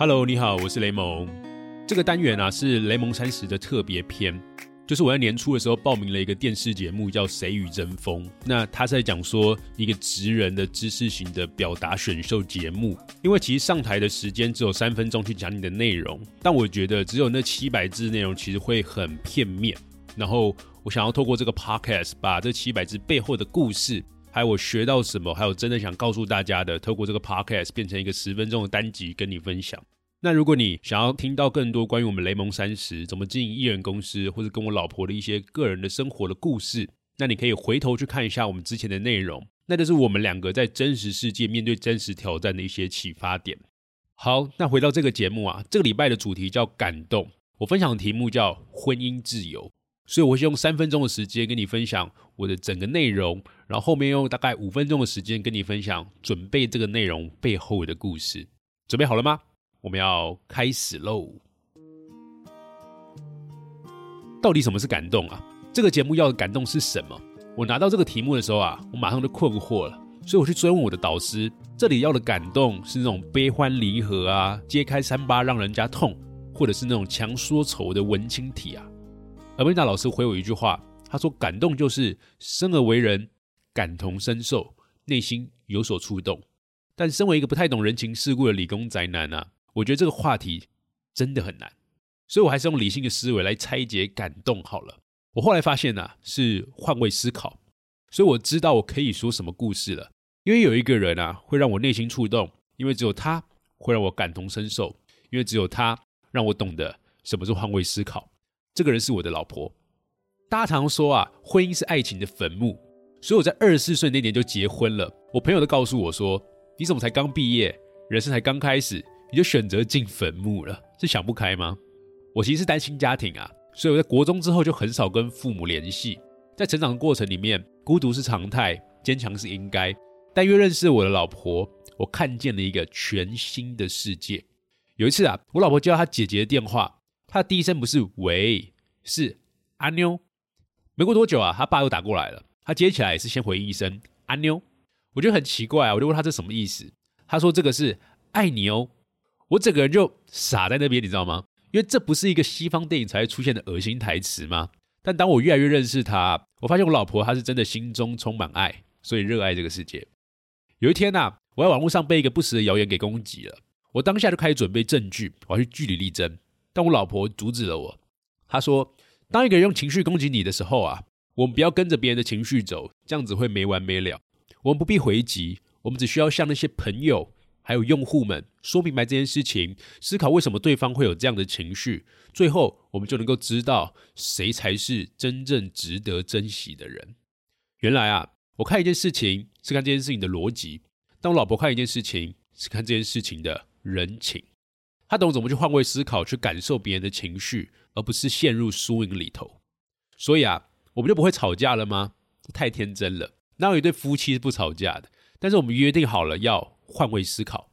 Hello，你好，我是雷蒙。这个单元啊是雷蒙三十的特别篇，就是我在年初的时候报名了一个电视节目，叫《谁与争锋》。那他是在讲说一个职人的知识型的表达选秀节目。因为其实上台的时间只有三分钟去讲你的内容，但我觉得只有那七百字内容其实会很片面。然后我想要透过这个 podcast 把这七百字背后的故事，还有我学到什么，还有真的想告诉大家的，透过这个 podcast 变成一个十分钟的单集跟你分享。那如果你想要听到更多关于我们雷蒙三十怎么经营艺人公司，或者跟我老婆的一些个人的生活的故事，那你可以回头去看一下我们之前的内容，那就是我们两个在真实世界面对真实挑战的一些启发点。好，那回到这个节目啊，这个礼拜的主题叫感动，我分享的题目叫婚姻自由，所以我会用三分钟的时间跟你分享我的整个内容，然后后面用大概五分钟的时间跟你分享准备这个内容背后的故事。准备好了吗？我们要开始喽！到底什么是感动啊？这个节目要的感动是什么？我拿到这个题目的时候啊，我马上就困惑了。所以我去追问我的导师，这里要的感动是那种悲欢离合啊，揭开伤疤让人家痛，或者是那种强说愁的文青体啊？而温娜老师回我一句话，他说：“感动就是生而为人，感同身受，内心有所触动。”但身为一个不太懂人情世故的理工宅男啊。我觉得这个话题真的很难，所以我还是用理性的思维来拆解感动好了。我后来发现呢，是换位思考，所以我知道我可以说什么故事了。因为有一个人啊，会让我内心触动，因为只有他会让我感同身受，因为只有他让我懂得什么是换位思考。这个人是我的老婆。大家常说啊，婚姻是爱情的坟墓，所以我在二十四岁那年就结婚了。我朋友都告诉我说：“你怎么才刚毕业，人生才刚开始？”你就选择进坟墓了，是想不开吗？我其实是单亲家庭啊，所以我在国中之后就很少跟父母联系。在成长的过程里面，孤独是常态，坚强是应该。但越认识我的老婆，我看见了一个全新的世界。有一次啊，我老婆接到她姐姐的电话，他的第一声不是“喂”，是“阿妞”。没过多久啊，他爸又打过来了，他接起来也是先回应一声“阿妞”。我觉得很奇怪啊，我就问他这什么意思？他说这个是爱你哦。我整个人就傻在那边，你知道吗？因为这不是一个西方电影才会出现的恶心台词吗？但当我越来越认识他，我发现我老婆她是真的心中充满爱，所以热爱这个世界。有一天呐，我在网络上被一个不实的谣言给攻击了，我当下就开始准备证据，我要去据理力争。但我老婆阻止了我，她说：“当一个人用情绪攻击你的时候啊，我们不要跟着别人的情绪走，这样子会没完没了。我们不必回击，我们只需要向那些朋友。”还有用户们说明白这件事情，思考为什么对方会有这样的情绪，最后我们就能够知道谁才是真正值得珍惜的人。原来啊，我看一件事情是看这件事情的逻辑，但我老婆看一件事情是看这件事情的人情。他懂怎么去换位思考，去感受别人的情绪，而不是陷入输赢里头。所以啊，我们就不会吵架了吗？太天真了，哪有一对夫妻是不吵架的？但是我们约定好了要。换位思考，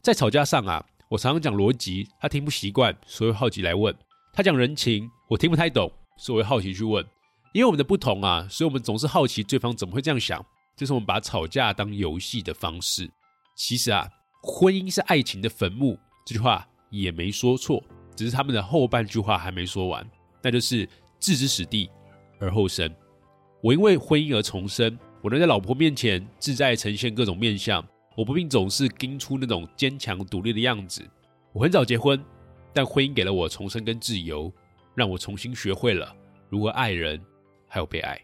在吵架上啊，我常常讲逻辑，他听不习惯，所以好奇来问；他讲人情，我听不太懂，所以好奇去问。因为我们的不同啊，所以我们总是好奇对方怎么会这样想。这是我们把吵架当游戏的方式。其实啊，婚姻是爱情的坟墓，这句话也没说错，只是他们的后半句话还没说完，那就是置之死地而后生。我因为婚姻而重生，我能在老婆面前自在呈现各种面相。我不并总是盯出那种坚强独立的样子。我很早结婚，但婚姻给了我重生跟自由，让我重新学会了如何爱人，还有被爱。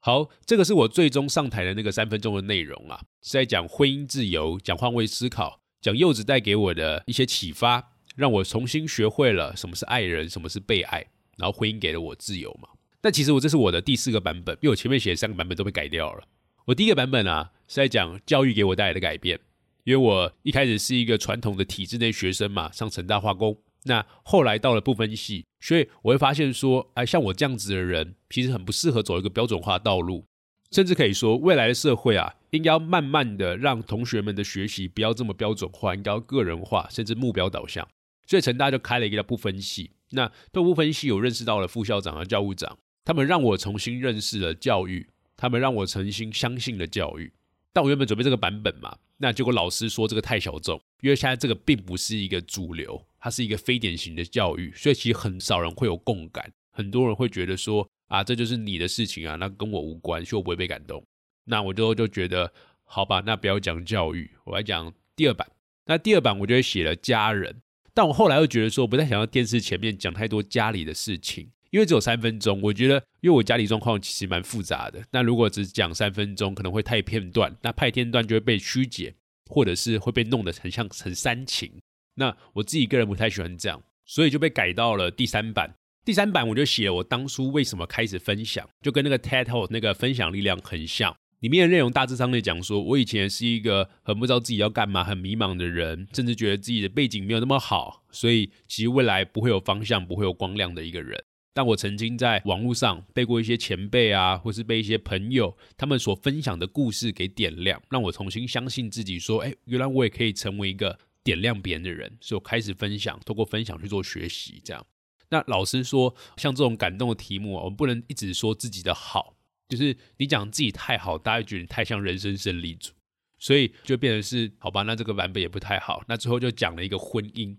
好，这个是我最终上台的那个三分钟的内容啊，是在讲婚姻自由，讲换位思考，讲柚子带给我的一些启发，让我重新学会了什么是爱人，什么是被爱，然后婚姻给了我自由嘛。但其实我这是我的第四个版本，因为我前面写的三个版本都被改掉了。我第一个版本啊是在讲教育给我带来的改变，因为我一开始是一个传统的体制内学生嘛，上成大化工。那后来到了不分系，所以我会发现说，哎，像我这样子的人，其实很不适合走一个标准化道路，甚至可以说，未来的社会啊，应该要慢慢的让同学们的学习不要这么标准化，应该要个人化，甚至目标导向。所以成大就开了一个叫不分系。那对不分系，我认识到了副校长和教务长，他们让我重新认识了教育，他们让我重新相信了教育。但我原本准备这个版本嘛，那结果老师说这个太小众，因为现在这个并不是一个主流，它是一个非典型的教育，所以其实很少人会有共感，很多人会觉得说啊，这就是你的事情啊，那跟我无关，所以我不会被感动。那我就就觉得好吧，那不要讲教育，我来讲第二版。那第二版我就写了家人，但我后来又觉得说，不太想要电视前面讲太多家里的事情。因为只有三分钟，我觉得，因为我家里状况其实蛮复杂的。那如果只讲三分钟，可能会太片段，那太片段就会被曲解，或者是会被弄得很像很煽情。那我自己个人不太喜欢这样，所以就被改到了第三版。第三版我就写了我当初为什么开始分享，就跟那个 title 那个分享力量很像。里面的内容大致上在讲说，我以前是一个很不知道自己要干嘛、很迷茫的人，甚至觉得自己的背景没有那么好，所以其实未来不会有方向、不会有光亮的一个人。但我曾经在网络上被过一些前辈啊，或是被一些朋友他们所分享的故事给点亮，让我重新相信自己，说，哎，原来我也可以成为一个点亮别人的人。所以我开始分享，透过分享去做学习。这样，那老师说，像这种感动的题目，我们不能一直说自己的好，就是你讲自己太好，大家觉得你太像人生胜利组，所以就变成是，好吧，那这个版本也不太好。那最后就讲了一个婚姻。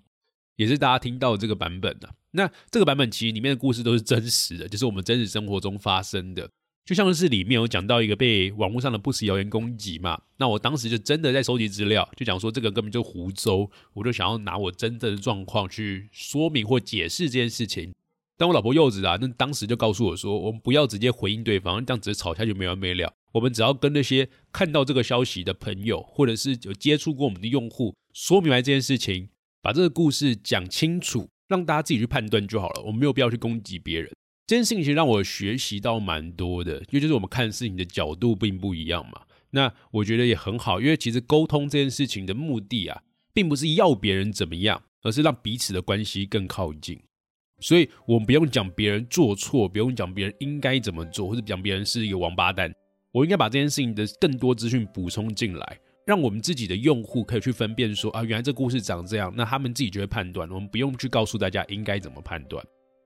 也是大家听到这个版本的，那这个版本其实里面的故事都是真实的，就是我们真实生活中发生的，就像是里面有讲到一个被网络上的不实谣言攻击嘛，那我当时就真的在收集资料，就讲说这个根本就胡诌，我就想要拿我真正的状况去说明或解释这件事情。但我老婆柚子啊，那当时就告诉我说，我们不要直接回应对方，这样子吵架就没完没了。我们只要跟那些看到这个消息的朋友，或者是有接触过我们的用户，说明白这件事情。把这个故事讲清楚，让大家自己去判断就好了。我们没有必要去攻击别人。这件事情让我学习到蛮多的，因为就是我们看事情的角度并不一样嘛。那我觉得也很好，因为其实沟通这件事情的目的啊，并不是要别人怎么样，而是让彼此的关系更靠近。所以我们不用讲别人做错，不用讲别人应该怎么做，或者讲别人是一个王八蛋。我应该把这件事情的更多资讯补充进来。让我们自己的用户可以去分辨说啊，原来这故事长这样，那他们自己就会判断，我们不用去告诉大家应该怎么判断。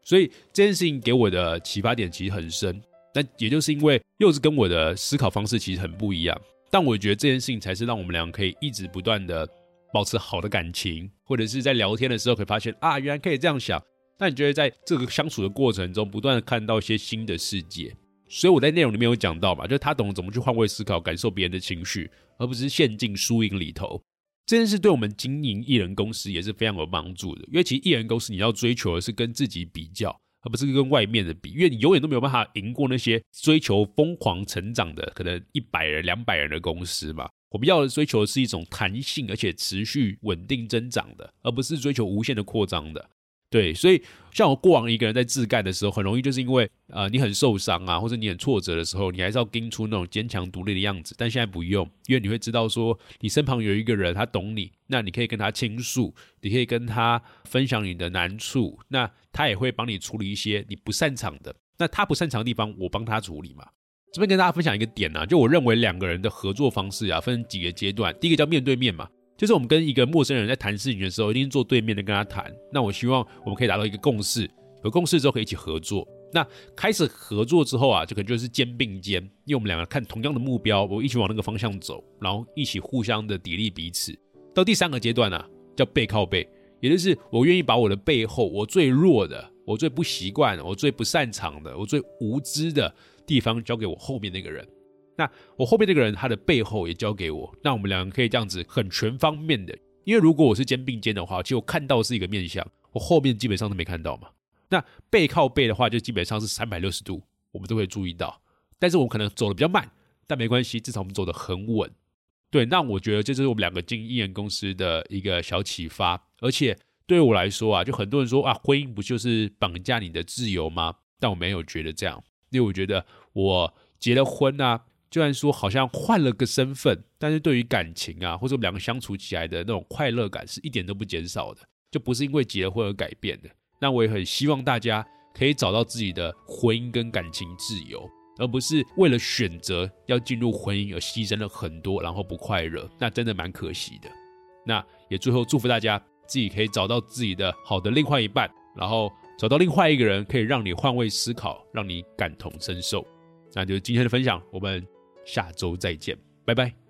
所以这件事情给我的启发点其实很深。那也就是因为柚子跟我的思考方式其实很不一样，但我觉得这件事情才是让我们俩可以一直不断的保持好的感情，或者是在聊天的时候可以发现啊，原来可以这样想。那你觉得在这个相处的过程中，不断的看到一些新的世界。所以我在内容里面有讲到嘛，就是他懂得怎么去换位思考，感受别人的情绪，而不是陷进输赢里头。这件事对我们经营艺人公司也是非常有帮助的，因为其实艺人公司你要追求的是跟自己比较，而不是跟外面的比，因为你永远都没有办法赢过那些追求疯狂成长的可能一百人、两百人的公司嘛。我们要的追求的是一种弹性而且持续稳定增长的，而不是追求无限的扩张的。对，所以像我过往一个人在自干的时候，很容易就是因为呃你很受伤啊，或者你很挫折的时候，你还是要盯出那种坚强独立的样子。但现在不用，因为你会知道说，你身旁有一个人，他懂你，那你可以跟他倾诉，你可以跟他分享你的难处，那他也会帮你处理一些你不擅长的。那他不擅长的地方，我帮他处理嘛。这边跟大家分享一个点啊，就我认为两个人的合作方式啊，分几个阶段。第一个叫面对面嘛。就是我们跟一个陌生人在谈事情的时候，一定坐对面的跟他谈。那我希望我们可以达到一个共识，有共识之后可以一起合作。那开始合作之后啊，就可能就是肩并肩，因为我们两个看同样的目标，我一起往那个方向走，然后一起互相的砥砺彼此。到第三个阶段呢，叫背靠背，也就是我愿意把我的背后，我最弱的，我最不习惯，我最不擅长的，我最无知的地方，交给我后面那个人。那我后面那个人，他的背后也交给我，那我们两个可以这样子很全方面的。因为如果我是肩并肩的话，其实我看到是一个面相，我后面基本上都没看到嘛。那背靠背的话，就基本上是三百六十度，我们都会注意到。但是我可能走的比较慢，但没关系，至少我们走的很稳。对，那我觉得这就是我们两个经艺人公司的一个小启发。而且对我来说啊，就很多人说啊，婚姻不就是绑架你的自由吗？但我没有觉得这样，因为我觉得我结了婚啊。就算说好像换了个身份，但是对于感情啊，或者我们两个相处起来的那种快乐感是一点都不减少的，就不是因为结婚而改变的。那我也很希望大家可以找到自己的婚姻跟感情自由，而不是为了选择要进入婚姻而牺牲了很多，然后不快乐，那真的蛮可惜的。那也最后祝福大家自己可以找到自己的好的另外一半，然后找到另外一个人可以让你换位思考，让你感同身受。那就是今天的分享，我们下周再见，拜拜。